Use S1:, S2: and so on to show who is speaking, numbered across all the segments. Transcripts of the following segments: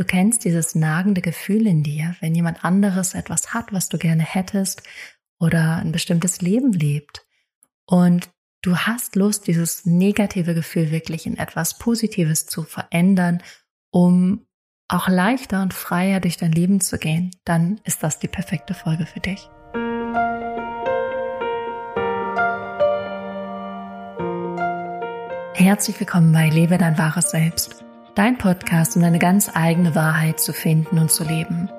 S1: Du kennst dieses nagende Gefühl in dir, wenn jemand anderes etwas hat, was du gerne hättest oder ein bestimmtes Leben lebt. Und du hast Lust, dieses negative Gefühl wirklich in etwas Positives zu verändern, um auch leichter und freier durch dein Leben zu gehen, dann ist das die perfekte Folge für dich. Herzlich willkommen bei Lebe dein wahres Selbst, dein Podcast, um deine ganz eigene Wahrheit zu finden und zu leben.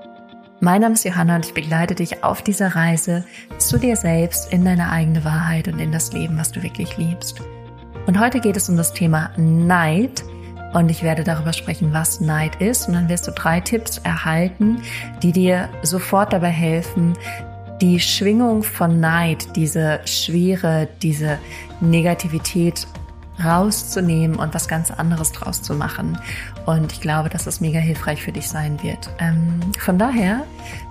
S1: Mein Name ist Johanna und ich begleite dich auf dieser Reise zu dir selbst, in deine eigene Wahrheit und in das Leben, was du wirklich liebst. Und heute geht es um das Thema Neid und ich werde darüber sprechen, was Neid ist und dann wirst du drei Tipps erhalten, die dir sofort dabei helfen, die Schwingung von Neid, diese Schwere, diese Negativität rauszunehmen und was ganz anderes draus zu machen. Und ich glaube, dass das mega hilfreich für dich sein wird. Ähm, von daher,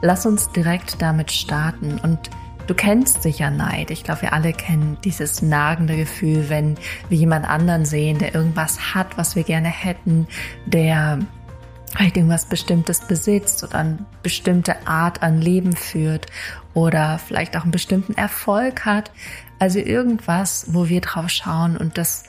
S1: lass uns direkt damit starten. Und du kennst sicher Neid. Ich glaube, wir alle kennen dieses nagende Gefühl, wenn wir jemand anderen sehen, der irgendwas hat, was wir gerne hätten, der vielleicht irgendwas Bestimmtes besitzt oder eine bestimmte Art an Leben führt oder vielleicht auch einen bestimmten Erfolg hat. Also irgendwas, wo wir drauf schauen und das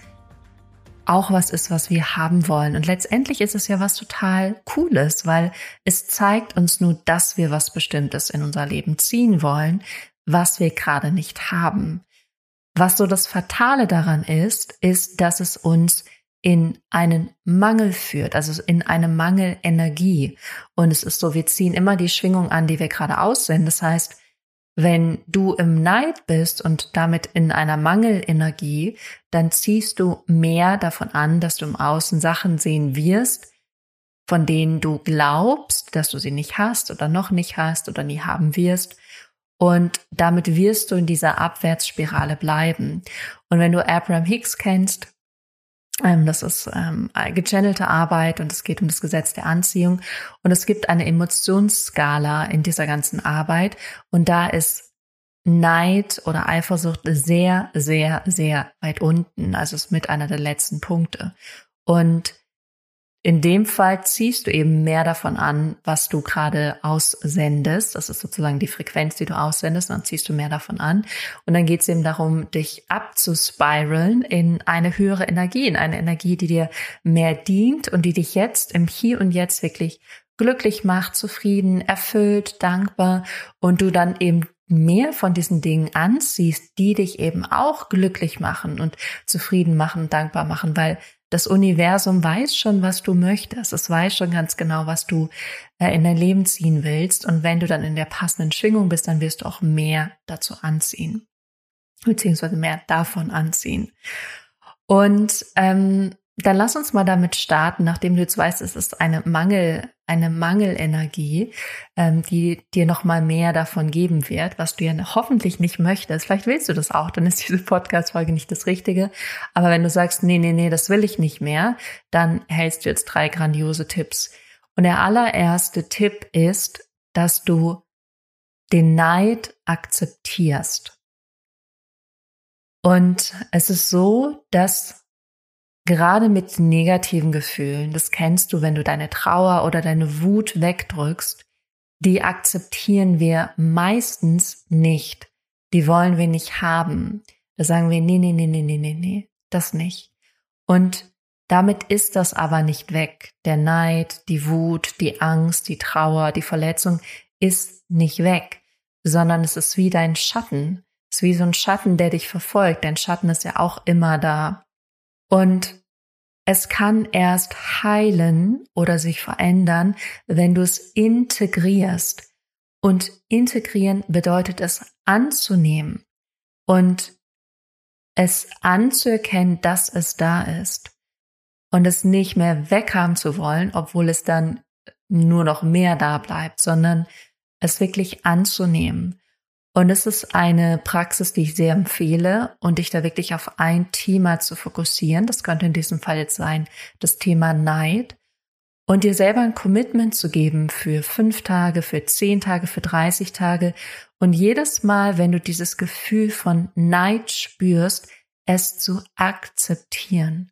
S1: auch was ist, was wir haben wollen. Und letztendlich ist es ja was total Cooles, weil es zeigt uns nur, dass wir was Bestimmtes in unser Leben ziehen wollen, was wir gerade nicht haben. Was so das Fatale daran ist, ist, dass es uns in einen Mangel führt, also in eine Mangelenergie. Und es ist so, wir ziehen immer die Schwingung an, die wir gerade aussenden. Das heißt, wenn du im Neid bist und damit in einer Mangelenergie, dann ziehst du mehr davon an, dass du im Außen Sachen sehen wirst, von denen du glaubst, dass du sie nicht hast oder noch nicht hast oder nie haben wirst. Und damit wirst du in dieser Abwärtsspirale bleiben. Und wenn du Abraham Hicks kennst, das ist ähm, gechannelte Arbeit und es geht um das Gesetz der Anziehung. Und es gibt eine Emotionsskala in dieser ganzen Arbeit. Und da ist Neid oder Eifersucht sehr, sehr, sehr weit unten. Also ist mit einer der letzten Punkte. Und in dem Fall ziehst du eben mehr davon an, was du gerade aussendest. Das ist sozusagen die Frequenz, die du aussendest. Dann ziehst du mehr davon an. Und dann geht es eben darum, dich abzuspiralen in eine höhere Energie, in eine Energie, die dir mehr dient und die dich jetzt im Hier und Jetzt wirklich glücklich macht, zufrieden, erfüllt, dankbar und du dann eben mehr von diesen Dingen anziehst, die dich eben auch glücklich machen und zufrieden machen, dankbar machen, weil das Universum weiß schon, was du möchtest. Es weiß schon ganz genau, was du äh, in dein Leben ziehen willst. Und wenn du dann in der passenden Schwingung bist, dann wirst du auch mehr dazu anziehen. Beziehungsweise mehr davon anziehen. Und ähm, dann lass uns mal damit starten, nachdem du jetzt weißt, es ist eine Mangel, eine Mangelenergie, ähm, die dir noch mal mehr davon geben wird, was du ja hoffentlich nicht möchtest. Vielleicht willst du das auch, dann ist diese Podcast-Folge nicht das Richtige. Aber wenn du sagst, nee, nee, nee, das will ich nicht mehr, dann hältst du jetzt drei grandiose Tipps. Und der allererste Tipp ist, dass du den Neid akzeptierst. Und es ist so, dass Gerade mit negativen Gefühlen, das kennst du, wenn du deine Trauer oder deine Wut wegdrückst, die akzeptieren wir meistens nicht. Die wollen wir nicht haben. Da sagen wir, nee, nee, nee, nee, nee, nee, nee, das nicht. Und damit ist das aber nicht weg. Der Neid, die Wut, die Angst, die Trauer, die Verletzung ist nicht weg, sondern es ist wie dein Schatten. Es ist wie so ein Schatten, der dich verfolgt. Dein Schatten ist ja auch immer da. Und es kann erst heilen oder sich verändern, wenn du es integrierst. Und integrieren bedeutet es anzunehmen und es anzuerkennen, dass es da ist und es nicht mehr weghaben zu wollen, obwohl es dann nur noch mehr da bleibt, sondern es wirklich anzunehmen und es ist eine Praxis, die ich sehr empfehle und dich da wirklich auf ein Thema zu fokussieren. Das könnte in diesem Fall jetzt sein, das Thema Neid. Und dir selber ein Commitment zu geben für fünf Tage, für zehn Tage, für 30 Tage. Und jedes Mal, wenn du dieses Gefühl von Neid spürst, es zu akzeptieren.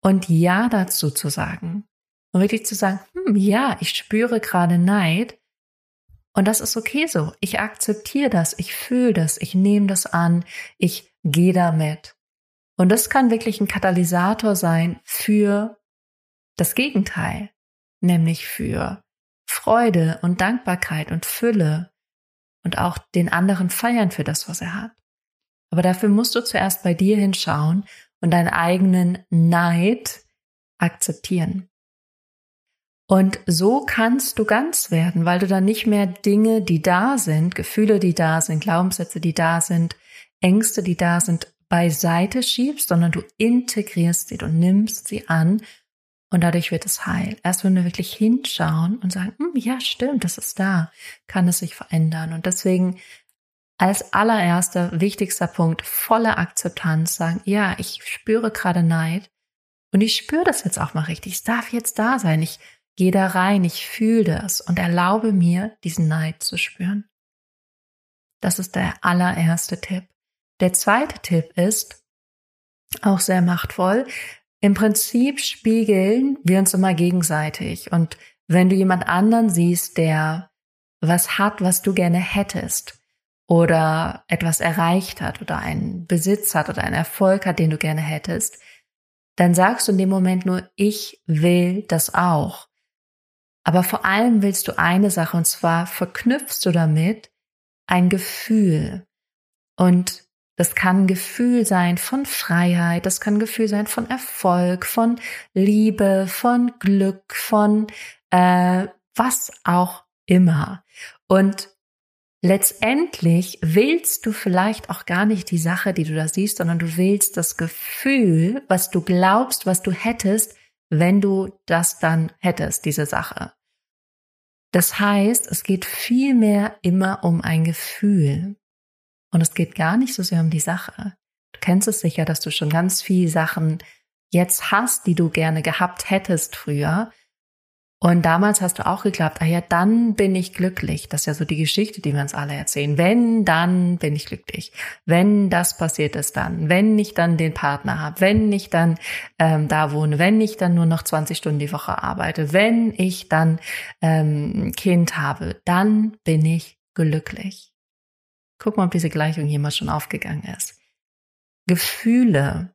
S1: Und Ja dazu zu sagen. Und wirklich zu sagen, hm, ja, ich spüre gerade Neid. Und das ist okay so. Ich akzeptiere das, ich fühle das, ich nehme das an, ich gehe damit. Und das kann wirklich ein Katalysator sein für das Gegenteil, nämlich für Freude und Dankbarkeit und Fülle und auch den anderen feiern für das, was er hat. Aber dafür musst du zuerst bei dir hinschauen und deinen eigenen Neid akzeptieren. Und so kannst du ganz werden, weil du dann nicht mehr Dinge, die da sind, Gefühle, die da sind, Glaubenssätze, die da sind, Ängste, die da sind, beiseite schiebst, sondern du integrierst sie, du nimmst sie an und dadurch wird es heil. Erst wenn wir wirklich hinschauen und sagen, hm, ja, stimmt, das ist da, kann es sich verändern. Und deswegen als allererster, wichtigster Punkt, volle Akzeptanz, sagen, ja, ich spüre gerade Neid und ich spüre das jetzt auch mal richtig. Es darf jetzt da sein. Ich gehe da rein, ich fühle das und erlaube mir, diesen Neid zu spüren. Das ist der allererste Tipp. Der zweite Tipp ist, auch sehr machtvoll, im Prinzip spiegeln wir uns immer gegenseitig. Und wenn du jemand anderen siehst, der was hat, was du gerne hättest, oder etwas erreicht hat oder einen Besitz hat oder einen Erfolg hat, den du gerne hättest, dann sagst du in dem Moment nur, ich will das auch. Aber vor allem willst du eine Sache und zwar verknüpfst du damit ein Gefühl. Und das kann ein Gefühl sein von Freiheit, das kann ein Gefühl sein von Erfolg, von Liebe, von Glück, von äh, was auch immer. Und letztendlich willst du vielleicht auch gar nicht die Sache, die du da siehst, sondern du willst das Gefühl, was du glaubst, was du hättest, wenn du das dann hättest, diese Sache. Das heißt, es geht vielmehr immer um ein Gefühl. Und es geht gar nicht so sehr um die Sache. Du kennst es sicher, dass du schon ganz viele Sachen jetzt hast, die du gerne gehabt hättest früher, und damals hast du auch geglaubt, ah ja, dann bin ich glücklich. Das ist ja so die Geschichte, die wir uns alle erzählen. Wenn, dann bin ich glücklich. Wenn das passiert ist, dann. Wenn ich dann den Partner habe. Wenn ich dann ähm, da wohne. Wenn ich dann nur noch 20 Stunden die Woche arbeite. Wenn ich dann ähm, Kind habe. Dann bin ich glücklich. Guck mal, ob diese Gleichung hier mal schon aufgegangen ist. Gefühle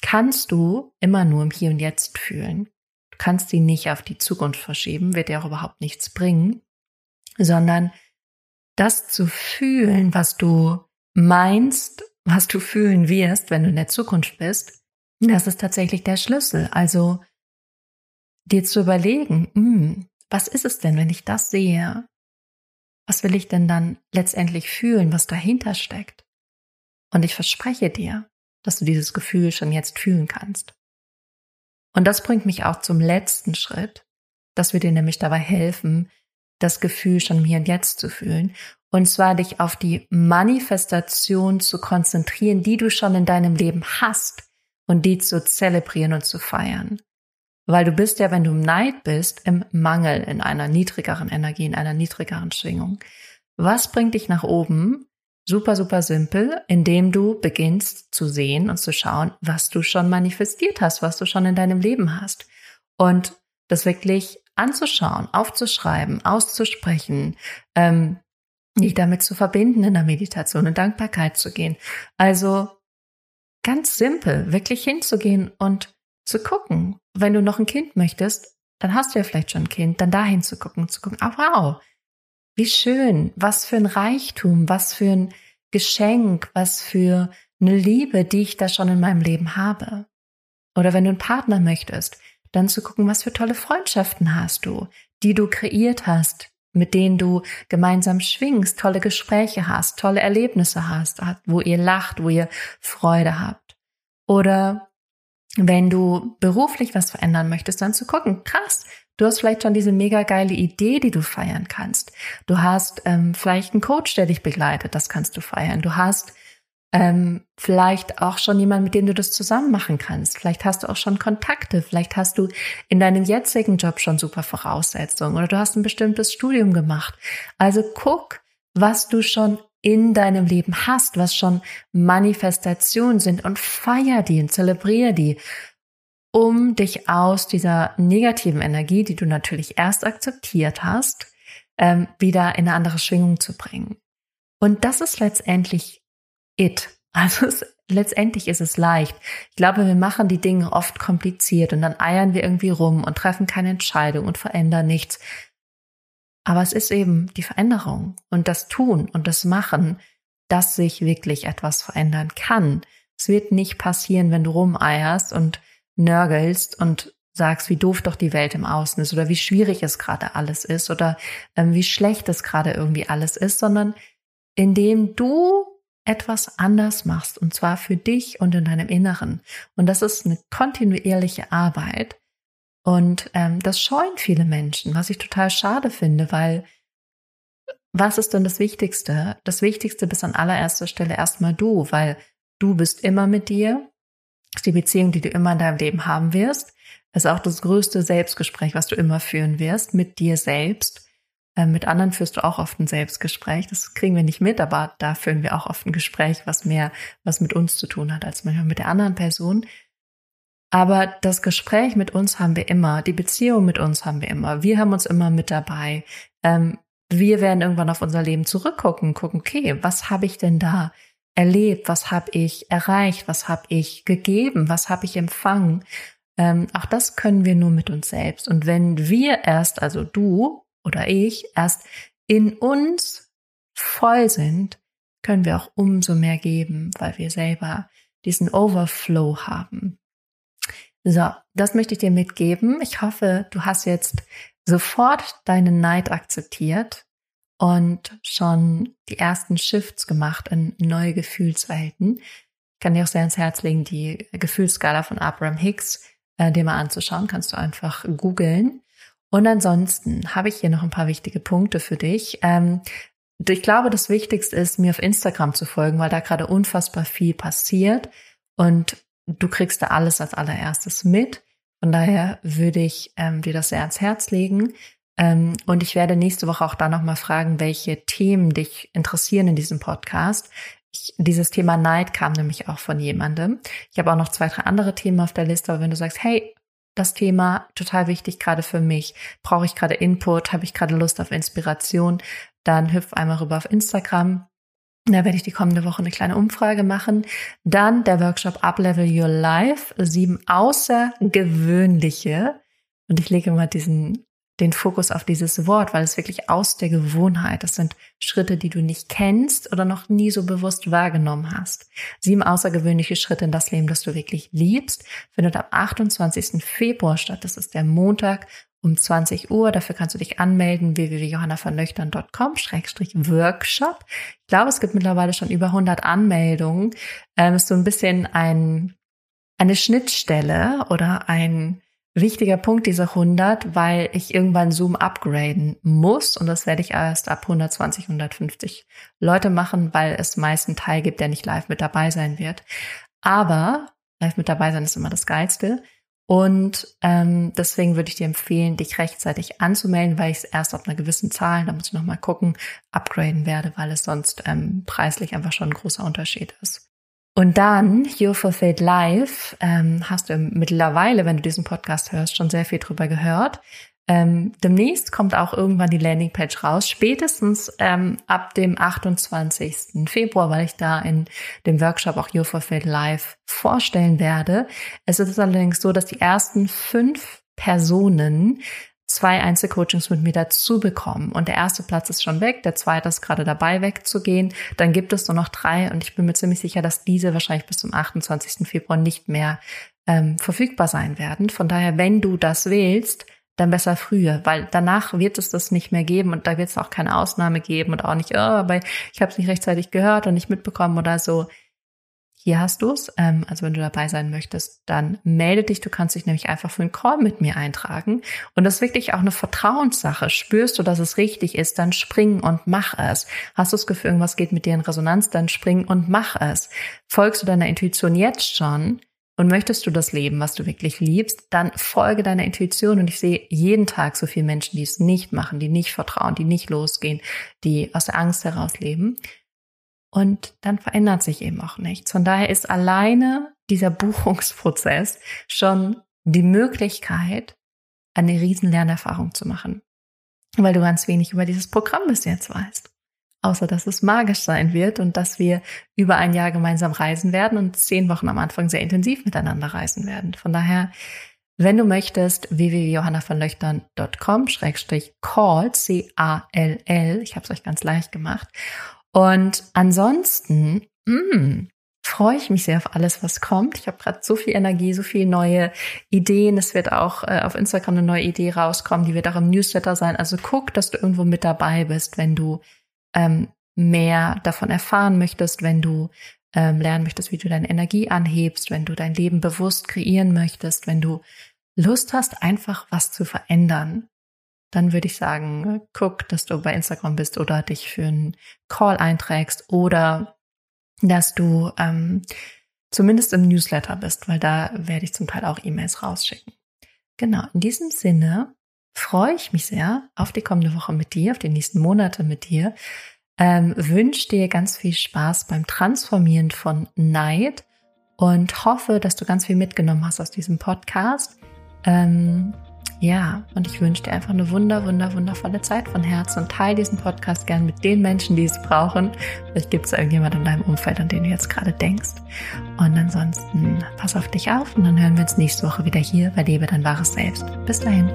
S1: kannst du immer nur im Hier und Jetzt fühlen kannst sie nicht auf die Zukunft verschieben, wird dir auch überhaupt nichts bringen, sondern das zu fühlen, was du meinst, was du fühlen wirst, wenn du in der Zukunft bist, das ist tatsächlich der Schlüssel. Also dir zu überlegen, hm, was ist es denn, wenn ich das sehe? Was will ich denn dann letztendlich fühlen, was dahinter steckt? Und ich verspreche dir, dass du dieses Gefühl schon jetzt fühlen kannst. Und das bringt mich auch zum letzten Schritt, dass wir dir nämlich dabei helfen, das Gefühl schon hier und jetzt zu fühlen. Und zwar dich auf die Manifestation zu konzentrieren, die du schon in deinem Leben hast und die zu zelebrieren und zu feiern. Weil du bist ja, wenn du im Neid bist, im Mangel, in einer niedrigeren Energie, in einer niedrigeren Schwingung. Was bringt dich nach oben? Super, super simpel, indem du beginnst zu sehen und zu schauen, was du schon manifestiert hast, was du schon in deinem Leben hast. Und das wirklich anzuschauen, aufzuschreiben, auszusprechen, ähm, dich damit zu verbinden in der Meditation und Dankbarkeit zu gehen. Also ganz simpel, wirklich hinzugehen und zu gucken. Wenn du noch ein Kind möchtest, dann hast du ja vielleicht schon ein Kind, dann dahin zu gucken, zu gucken, ah wow, wie schön, was für ein Reichtum, was für ein Geschenk, was für eine Liebe, die ich da schon in meinem Leben habe. Oder wenn du einen Partner möchtest, dann zu gucken, was für tolle Freundschaften hast du, die du kreiert hast, mit denen du gemeinsam schwingst, tolle Gespräche hast, tolle Erlebnisse hast, wo ihr lacht, wo ihr Freude habt. Oder wenn du beruflich was verändern möchtest, dann zu gucken, krass, Du hast vielleicht schon diese mega geile Idee, die du feiern kannst. Du hast ähm, vielleicht einen Coach, der dich begleitet, das kannst du feiern. Du hast ähm, vielleicht auch schon jemand, mit dem du das zusammen machen kannst. Vielleicht hast du auch schon Kontakte. Vielleicht hast du in deinem jetzigen Job schon super Voraussetzungen oder du hast ein bestimmtes Studium gemacht. Also guck, was du schon in deinem Leben hast, was schon Manifestationen sind und feier die und zelebriere die um dich aus dieser negativen Energie, die du natürlich erst akzeptiert hast, ähm, wieder in eine andere Schwingung zu bringen. Und das ist letztendlich it. Also es, letztendlich ist es leicht. Ich glaube, wir machen die Dinge oft kompliziert und dann eiern wir irgendwie rum und treffen keine Entscheidung und verändern nichts. Aber es ist eben die Veränderung und das Tun und das Machen, dass sich wirklich etwas verändern kann. Es wird nicht passieren, wenn du rumeierst und nörgelst und sagst, wie doof doch die Welt im Außen ist oder wie schwierig es gerade alles ist oder ähm, wie schlecht es gerade irgendwie alles ist, sondern indem du etwas anders machst und zwar für dich und in deinem Inneren. Und das ist eine kontinuierliche Arbeit. Und ähm, das scheuen viele Menschen, was ich total schade finde, weil was ist denn das Wichtigste? Das Wichtigste bist an allererster Stelle erstmal du, weil du bist immer mit dir. Ist die Beziehung, die du immer in deinem Leben haben wirst. Das ist auch das größte Selbstgespräch, was du immer führen wirst, mit dir selbst. Ähm, mit anderen führst du auch oft ein Selbstgespräch. Das kriegen wir nicht mit, aber da führen wir auch oft ein Gespräch, was mehr was mit uns zu tun hat, als manchmal mit der anderen Person. Aber das Gespräch mit uns haben wir immer, die Beziehung mit uns haben wir immer. Wir haben uns immer mit dabei. Ähm, wir werden irgendwann auf unser Leben zurückgucken, gucken, okay, was habe ich denn da erlebt? Was habe ich erreicht? Was habe ich gegeben? Was habe ich empfangen? Ähm, auch das können wir nur mit uns selbst. Und wenn wir erst, also du oder ich, erst in uns voll sind, können wir auch umso mehr geben, weil wir selber diesen Overflow haben. So, das möchte ich dir mitgeben. Ich hoffe, du hast jetzt sofort deinen Neid akzeptiert und schon die ersten Shifts gemacht in neue Gefühlswelten. Ich kann dir auch sehr ans Herz legen, die Gefühlsskala von Abraham Hicks, äh, dir mal anzuschauen. Kannst du einfach googeln. Und ansonsten habe ich hier noch ein paar wichtige Punkte für dich. Ähm, ich glaube, das Wichtigste ist, mir auf Instagram zu folgen, weil da gerade unfassbar viel passiert und du kriegst da alles als allererstes mit. Von daher würde ich ähm, dir das sehr ans Herz legen. Ähm, und ich werde nächste Woche auch da nochmal fragen, welche Themen dich interessieren in diesem Podcast. Ich, dieses Thema Neid kam nämlich auch von jemandem. Ich habe auch noch zwei, drei andere Themen auf der Liste, aber wenn du sagst, hey, das Thema total wichtig gerade für mich, brauche ich gerade Input, habe ich gerade Lust auf Inspiration, dann hüpf einmal rüber auf Instagram. Da werde ich die kommende Woche eine kleine Umfrage machen. Dann der Workshop Uplevel Your Life, sieben außergewöhnliche. Und ich lege mal diesen den Fokus auf dieses Wort, weil es wirklich aus der Gewohnheit, das sind Schritte, die du nicht kennst oder noch nie so bewusst wahrgenommen hast. Sieben außergewöhnliche Schritte in das Leben, das du wirklich liebst, findet am 28. Februar statt. Das ist der Montag um 20 Uhr. Dafür kannst du dich anmelden www.johannavernöchtern.com-workshop. Ich glaube, es gibt mittlerweile schon über 100 Anmeldungen. Ähm, ist so ein bisschen ein, eine Schnittstelle oder ein wichtiger Punkt dieser 100, weil ich irgendwann Zoom upgraden muss und das werde ich erst ab 120, 150 Leute machen, weil es meist einen Teil gibt, der nicht live mit dabei sein wird. Aber live mit dabei sein ist immer das Geilste. Und ähm, deswegen würde ich dir empfehlen, dich rechtzeitig anzumelden, weil ich es erst auf einer gewissen Zahl, da muss ich nochmal gucken, upgraden werde, weil es sonst ähm, preislich einfach schon ein großer Unterschied ist. Und dann, Your Fulfilled Life, ähm, hast du mittlerweile, wenn du diesen Podcast hörst, schon sehr viel drüber gehört. Ähm, demnächst kommt auch irgendwann die Landingpage raus, spätestens ähm, ab dem 28. Februar, weil ich da in dem Workshop auch Your Fulfilled Life vorstellen werde. Es ist allerdings so, dass die ersten fünf Personen zwei Einzelcoachings mit mir dazu bekommen. Und der erste Platz ist schon weg, der zweite ist gerade dabei wegzugehen. Dann gibt es nur noch drei und ich bin mir ziemlich sicher, dass diese wahrscheinlich bis zum 28. Februar nicht mehr ähm, verfügbar sein werden. Von daher, wenn du das wählst, dann besser früher, weil danach wird es das nicht mehr geben und da wird es auch keine Ausnahme geben und auch nicht, oh, aber ich habe es nicht rechtzeitig gehört und nicht mitbekommen oder so hier hast du es. Ähm, also wenn du dabei sein möchtest, dann melde dich. Du kannst dich nämlich einfach für einen Call mit mir eintragen. Und das ist wirklich auch eine Vertrauenssache. Spürst du, dass es richtig ist, dann spring und mach es. Hast du das Gefühl, irgendwas geht mit dir in Resonanz, dann spring und mach es. Folgst du deiner Intuition jetzt schon? Und möchtest du das Leben, was du wirklich liebst, dann folge deiner Intuition. Und ich sehe jeden Tag so viele Menschen, die es nicht machen, die nicht vertrauen, die nicht losgehen, die aus der Angst heraus leben. Und dann verändert sich eben auch nichts. Von daher ist alleine dieser Buchungsprozess schon die Möglichkeit, eine riesen Lernerfahrung zu machen, weil du ganz wenig über dieses Programm bis jetzt weißt. Außer dass es magisch sein wird und dass wir über ein Jahr gemeinsam reisen werden und zehn Wochen am Anfang sehr intensiv miteinander reisen werden. Von daher, wenn du möchtest, www.johannavonlöchtern.com schrägstrich call, C-A-L-L, ich habe es euch ganz leicht gemacht. Und ansonsten, mh, mm, freue ich mich sehr auf alles, was kommt. Ich habe gerade so viel Energie, so viele neue Ideen. Es wird auch äh, auf Instagram eine neue Idee rauskommen, die wird auch im Newsletter sein. Also guck, dass du irgendwo mit dabei bist, wenn du ähm, mehr davon erfahren möchtest, wenn du ähm, lernen möchtest, wie du deine Energie anhebst, wenn du dein Leben bewusst kreieren möchtest, wenn du Lust hast, einfach was zu verändern, dann würde ich sagen, guck, dass du bei Instagram bist oder dich für einen Call einträgst oder dass du ähm, zumindest im Newsletter bist, weil da werde ich zum Teil auch E-Mails rausschicken. Genau, in diesem Sinne freue ich mich sehr auf die kommende Woche mit dir, auf die nächsten Monate mit dir. Ähm, wünsche dir ganz viel Spaß beim Transformieren von Neid und hoffe, dass du ganz viel mitgenommen hast aus diesem Podcast. Ähm, ja, und ich wünsche dir einfach eine wunder, wunder, wundervolle Zeit von Herzen und teile diesen Podcast gern mit den Menschen, die es brauchen. Vielleicht gibt es irgendjemand in deinem Umfeld, an den du jetzt gerade denkst. Und ansonsten pass auf dich auf und dann hören wir uns nächste Woche wieder hier bei Lebe dein wahres Selbst. Bis dahin.